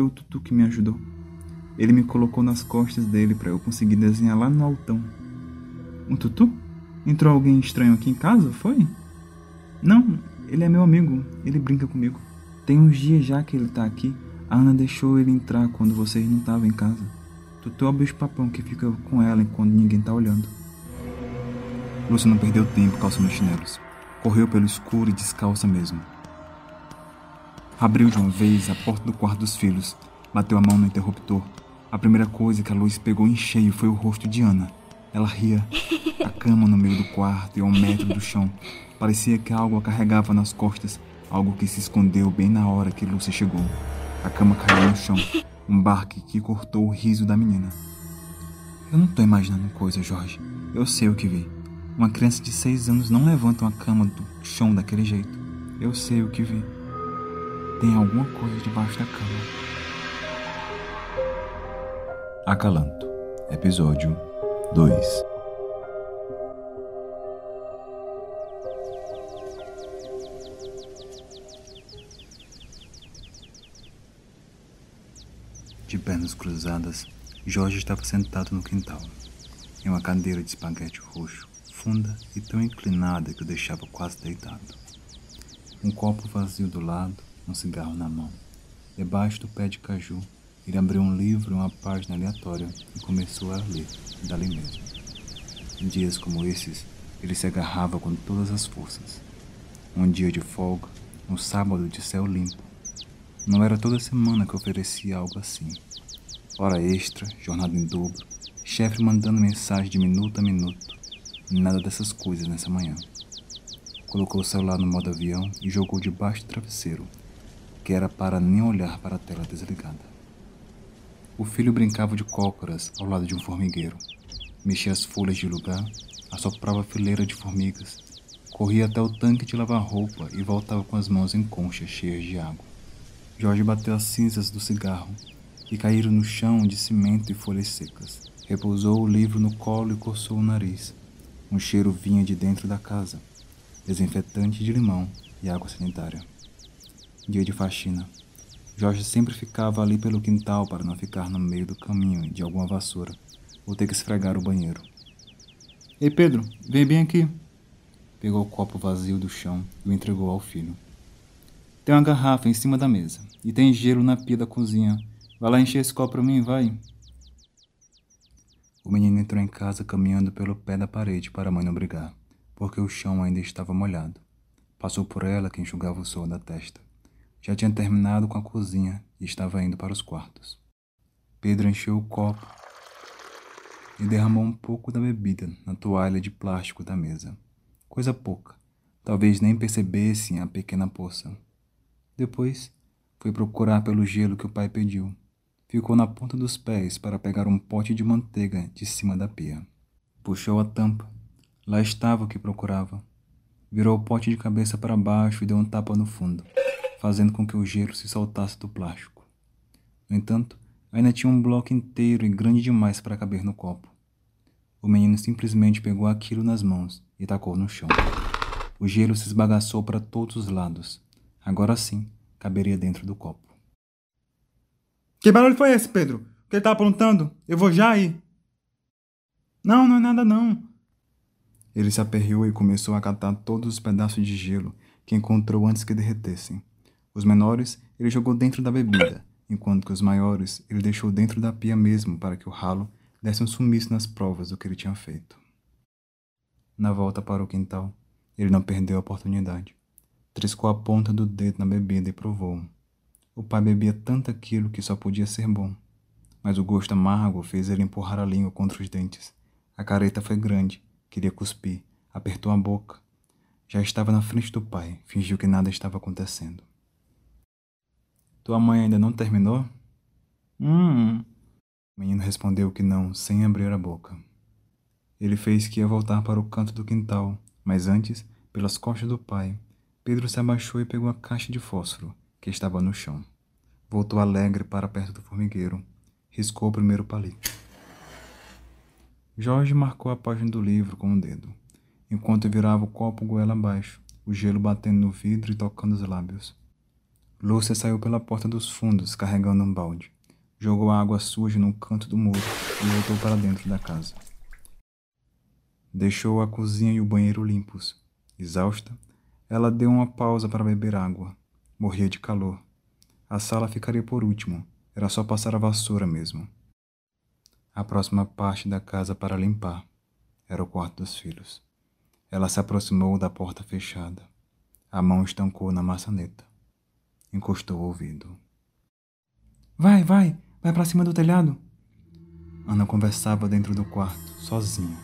foi o Tutu que me ajudou. Ele me colocou nas costas dele para eu conseguir desenhar lá no altão. Um Tutu? Entrou alguém estranho aqui em casa, foi? Não, ele é meu amigo, ele brinca comigo. Tem uns dias já que ele tá aqui. A Ana deixou ele entrar quando vocês não estavam em casa. Tutu é o bicho papão que fica com ela enquanto ninguém tá olhando. Lúcia não perdeu tempo calçando chinelos. Correu pelo escuro e descalça mesmo. Abriu de uma vez a porta do quarto dos filhos, bateu a mão no interruptor. A primeira coisa que a luz pegou em cheio foi o rosto de Ana. Ela ria, a cama no meio do quarto e a um metro do chão. Parecia que algo a carregava nas costas, algo que se escondeu bem na hora que Lúcia chegou. A cama caiu no chão, um barque que cortou o riso da menina. Eu não tô imaginando coisa, Jorge. Eu sei o que vi. Uma criança de seis anos não levanta uma cama do chão daquele jeito. Eu sei o que vi. Tem alguma coisa debaixo da cama. Acalanto, episódio 2 De pernas cruzadas, Jorge estava sentado no quintal, em uma cadeira de espaguete roxo, funda e tão inclinada que o deixava quase deitado. Um copo vazio do lado, um cigarro na mão. Debaixo do pé de caju, ele abriu um livro uma página aleatória e começou a ler, dali mesmo. Em dias como esses, ele se agarrava com todas as forças. Um dia de folga, um sábado de céu limpo. Não era toda semana que oferecia algo assim. Hora extra, jornada em dobro, chefe mandando mensagem de minuto a minuto. Nada dessas coisas nessa manhã. Colocou o celular no modo avião e jogou debaixo do travesseiro, que era para nem olhar para a tela desligada. O filho brincava de cócoras ao lado de um formigueiro. Mexia as folhas de lugar, assoprava a fileira de formigas, corria até o tanque de lavar roupa e voltava com as mãos em conchas cheias de água. Jorge bateu as cinzas do cigarro, que caíram no chão de cimento e folhas secas. Repousou o livro no colo e coçou o nariz. Um cheiro vinha de dentro da casa, desinfetante de limão e água sanitária. Dia de faxina. Jorge sempre ficava ali pelo quintal para não ficar no meio do caminho de alguma vassoura ou ter que esfregar o banheiro. Ei, Pedro, vem bem aqui. Pegou o copo vazio do chão e o entregou ao filho. Tem uma garrafa em cima da mesa e tem gelo na pia da cozinha. Vai lá encher esse copo para mim, vai. O menino entrou em casa caminhando pelo pé da parede para a mãe não brigar, porque o chão ainda estava molhado. Passou por ela que enxugava o suor da testa. Já tinha terminado com a cozinha e estava indo para os quartos. Pedro encheu o copo e derramou um pouco da bebida na toalha de plástico da mesa. Coisa pouca. Talvez nem percebessem a pequena poça. Depois, foi procurar pelo gelo que o pai pediu. Ficou na ponta dos pés para pegar um pote de manteiga de cima da pia. Puxou a tampa. Lá estava o que procurava. Virou o pote de cabeça para baixo e deu um tapa no fundo fazendo com que o gelo se soltasse do plástico. No entanto, ainda tinha um bloco inteiro e grande demais para caber no copo. O menino simplesmente pegou aquilo nas mãos e tacou no chão. O gelo se esbagaçou para todos os lados. Agora sim, caberia dentro do copo. Que barulho foi esse, Pedro? O que ele tá aprontando? Eu vou já ir. Não, não é nada não. Ele se aperreou e começou a catar todos os pedaços de gelo que encontrou antes que derretessem. Os menores ele jogou dentro da bebida, enquanto que os maiores ele deixou dentro da pia mesmo para que o ralo desse um sumiço nas provas do que ele tinha feito. Na volta para o quintal, ele não perdeu a oportunidade. Triscou a ponta do dedo na bebida e provou. O pai bebia tanto aquilo que só podia ser bom. Mas o gosto amargo fez ele empurrar a língua contra os dentes. A careta foi grande, queria cuspir, apertou a boca. Já estava na frente do pai, fingiu que nada estava acontecendo. Tua mãe ainda não terminou? Hum. O menino respondeu que não, sem abrir a boca. Ele fez que ia voltar para o canto do quintal, mas antes, pelas costas do pai, Pedro se abaixou e pegou a caixa de fósforo que estava no chão. Voltou alegre para perto do formigueiro. Riscou o primeiro palito. Jorge marcou a página do livro com o um dedo, enquanto virava o copo goela abaixo, o gelo batendo no vidro e tocando os lábios. Lúcia saiu pela porta dos fundos carregando um balde. Jogou a água suja no canto do muro e voltou para dentro da casa. Deixou a cozinha e o banheiro limpos. Exausta, ela deu uma pausa para beber água. Morria de calor. A sala ficaria por último. Era só passar a vassoura mesmo. A próxima parte da casa para limpar era o quarto dos filhos. Ela se aproximou da porta fechada. A mão estancou na maçaneta. Encostou o ouvido. Vai, vai, vai para cima do telhado. Ana conversava dentro do quarto, sozinha,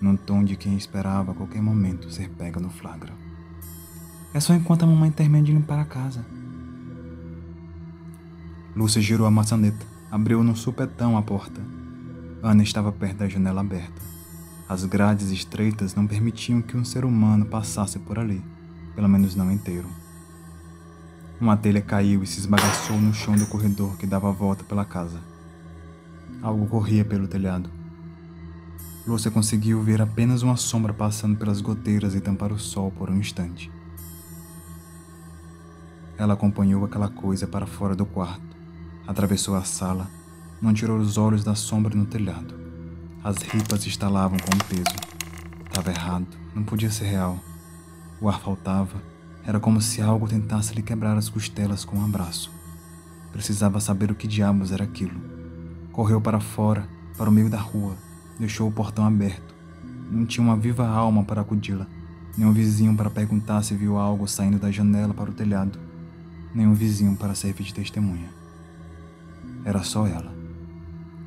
num tom de quem esperava a qualquer momento ser pega no flagra. É só enquanto a mamãe termina de limpar a casa. Lúcia girou a maçaneta, abriu no supetão a porta. Ana estava perto da janela aberta. As grades estreitas não permitiam que um ser humano passasse por ali, pelo menos não inteiro. Uma telha caiu e se esbagaçou no chão do corredor que dava a volta pela casa. Algo corria pelo telhado. Lúcia conseguiu ver apenas uma sombra passando pelas goteiras e tampar o sol por um instante. Ela acompanhou aquela coisa para fora do quarto, atravessou a sala, não tirou os olhos da sombra no telhado. As ripas estalavam com o peso. Estava errado, não podia ser real. O ar faltava era como se algo tentasse lhe quebrar as costelas com um abraço. Precisava saber o que diabos era aquilo. Correu para fora, para o meio da rua, deixou o portão aberto. Não tinha uma viva alma para acudi-la, nem um vizinho para perguntar se viu algo saindo da janela para o telhado, nem um vizinho para servir de testemunha. Era só ela.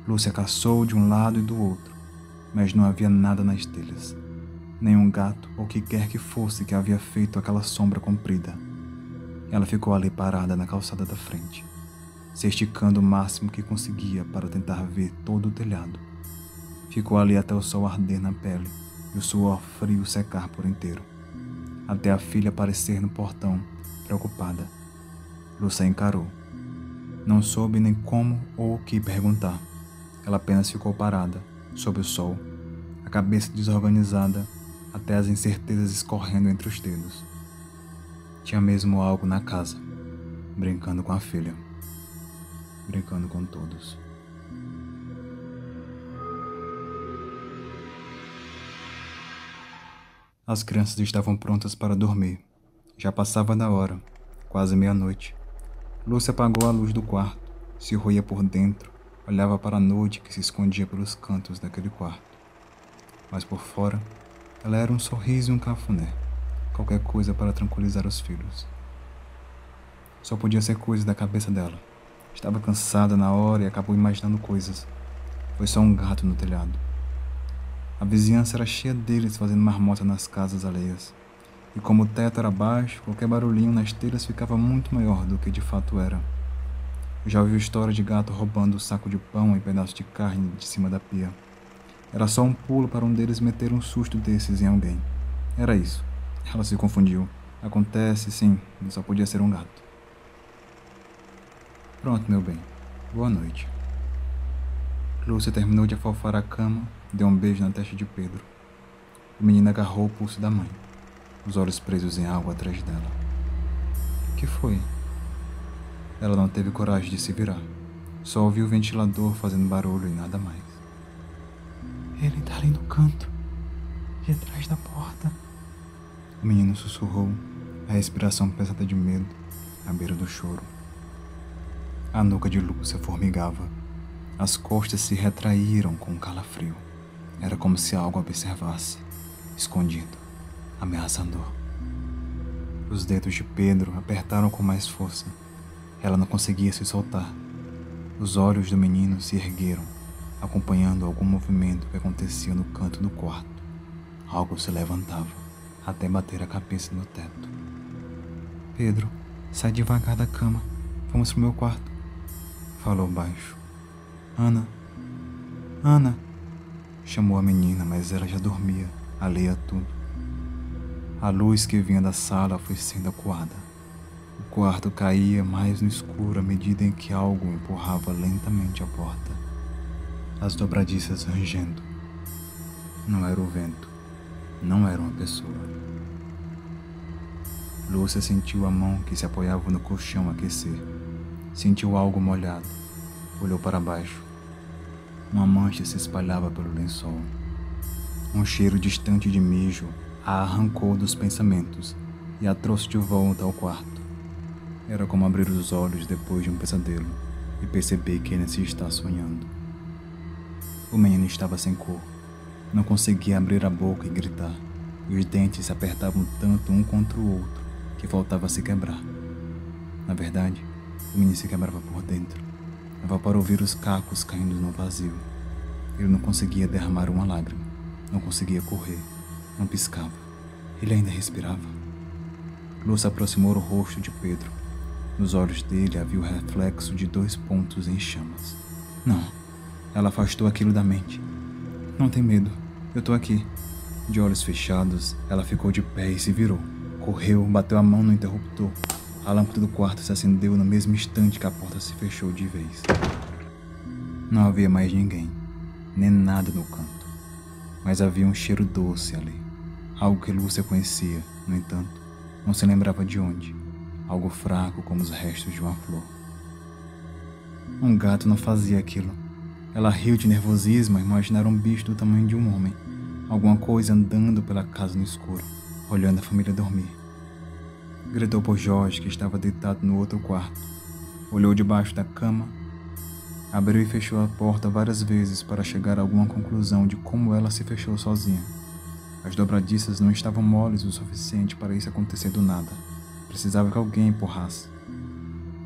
Lúcia caçou de um lado e do outro, mas não havia nada nas telhas nenhum gato ou que quer que fosse que havia feito aquela sombra comprida. Ela ficou ali parada na calçada da frente, se esticando o máximo que conseguia para tentar ver todo o telhado. Ficou ali até o sol arder na pele e o suor frio secar por inteiro, até a filha aparecer no portão, preocupada. Lúcia encarou. Não soube nem como ou o que perguntar. Ela apenas ficou parada, sob o sol, a cabeça desorganizada até as incertezas escorrendo entre os dedos. Tinha mesmo algo na casa, brincando com a filha, brincando com todos. As crianças estavam prontas para dormir. Já passava da hora, quase meia-noite. Lúcia apagou a luz do quarto, se roía por dentro, olhava para a noite que se escondia pelos cantos daquele quarto. Mas por fora, ela era um sorriso e um cafuné, qualquer coisa para tranquilizar os filhos. Só podia ser coisa da cabeça dela. Estava cansada na hora e acabou imaginando coisas. Foi só um gato no telhado. A vizinhança era cheia deles fazendo marmota nas casas alheias. E como o teto era baixo, qualquer barulhinho nas telhas ficava muito maior do que de fato era. Eu já ouvi história de gato roubando o saco de pão e pedaço de carne de cima da pia. Era só um pulo para um deles meter um susto desses em alguém. Era isso. Ela se confundiu. Acontece, sim, só podia ser um gato. Pronto, meu bem. Boa noite. Lúcia terminou de afofar a cama, deu um beijo na testa de Pedro. O menino agarrou o pulso da mãe, os olhos presos em água atrás dela. Que foi? Ela não teve coragem de se virar. Só ouviu o ventilador fazendo barulho e nada mais. Ele tá ali no canto, de trás da porta. O menino sussurrou, a respiração pesada de medo, à beira do choro. A nuca de Lúcia formigava. As costas se retraíram com um calafrio. Era como se algo observasse, escondido, ameaçador. Os dedos de Pedro apertaram com mais força. Ela não conseguia se soltar. Os olhos do menino se ergueram acompanhando algum movimento que acontecia no canto do quarto. Algo se levantava até bater a cabeça no teto. Pedro, sai devagar da cama. Vamos pro meu quarto. Falou baixo. Ana. Ana. Chamou a menina, mas ela já dormia, alheia a tudo. A luz que vinha da sala foi sendo acuada. O quarto caía mais no escuro à medida em que algo empurrava lentamente a porta as dobradiças rangendo. Não era o vento, não era uma pessoa. Lúcia sentiu a mão que se apoiava no colchão aquecer. Sentiu algo molhado. Olhou para baixo. Uma mancha se espalhava pelo lençol. Um cheiro distante de mijo a arrancou dos pensamentos e a trouxe de volta ao quarto. Era como abrir os olhos depois de um pesadelo e perceber que ainda se está sonhando. O menino estava sem cor. Não conseguia abrir a boca e gritar. E os dentes se apertavam tanto um contra o outro que faltava se quebrar. Na verdade, o menino se quebrava por dentro. Dava para ouvir os cacos caindo no vazio. Ele não conseguia derramar uma lágrima. Não conseguia correr. Não piscava. Ele ainda respirava. Lúcia aproximou o rosto de Pedro. Nos olhos dele havia o reflexo de dois pontos em chamas. Não. Ela afastou aquilo da mente. Não tem medo. Eu tô aqui. De olhos fechados, ela ficou de pé e se virou. Correu, bateu a mão no interruptor. A lâmpada do quarto se acendeu no mesmo instante que a porta se fechou de vez. Não havia mais ninguém, nem nada no canto. Mas havia um cheiro doce ali. Algo que Lúcia conhecia, no entanto, não se lembrava de onde. Algo fraco como os restos de uma flor. Um gato não fazia aquilo. Ela riu de nervosismo a imaginar um bicho do tamanho de um homem. Alguma coisa andando pela casa no escuro, olhando a família dormir. Gritou por Jorge, que estava deitado no outro quarto. Olhou debaixo da cama, abriu e fechou a porta várias vezes para chegar a alguma conclusão de como ela se fechou sozinha. As dobradiças não estavam moles o suficiente para isso acontecer do nada. Precisava que alguém empurrasse.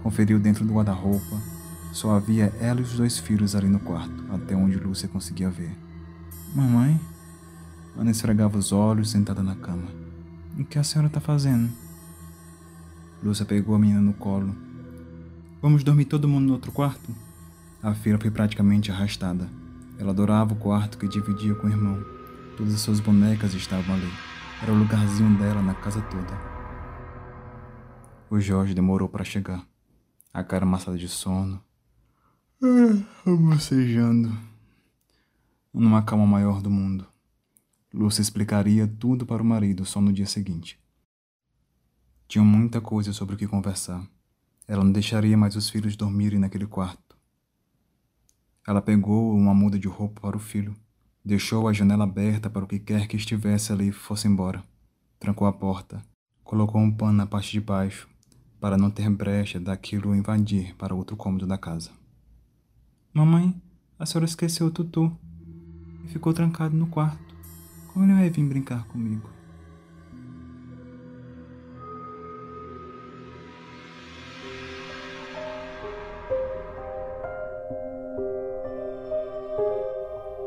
Conferiu dentro do guarda-roupa. Só havia ela e os dois filhos ali no quarto, até onde Lúcia conseguia ver. Mamãe? Ana esfregava os olhos sentada na cama. O que a senhora está fazendo? Lúcia pegou a menina no colo. Vamos dormir todo mundo no outro quarto? A filha foi praticamente arrastada. Ela adorava o quarto que dividia com o irmão. Todas as suas bonecas estavam ali. Era o lugarzinho dela na casa toda. O Jorge demorou para chegar. A cara amassada de sono. Ah, bocejando. Numa calma maior do mundo. Lúcia explicaria tudo para o marido só no dia seguinte. Tinham muita coisa sobre o que conversar. Ela não deixaria mais os filhos dormirem naquele quarto. Ela pegou uma muda de roupa para o filho, deixou a janela aberta para o que quer que estivesse ali fosse embora, trancou a porta, colocou um pano na parte de baixo para não ter brecha daquilo invadir para outro cômodo da casa. Mamãe, a senhora esqueceu o tutu e ficou trancado no quarto. Como ele vai vir brincar comigo?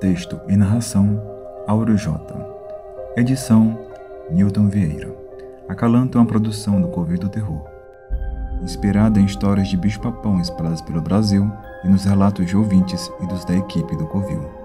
Texto e narração Auro J. Edição Newton Vieira. Acalanto é uma produção do Covil do Terror. Inspirada em histórias de bicho-papão espalhadas pelo Brasil e nos relatos de ouvintes e dos da equipe do Covil.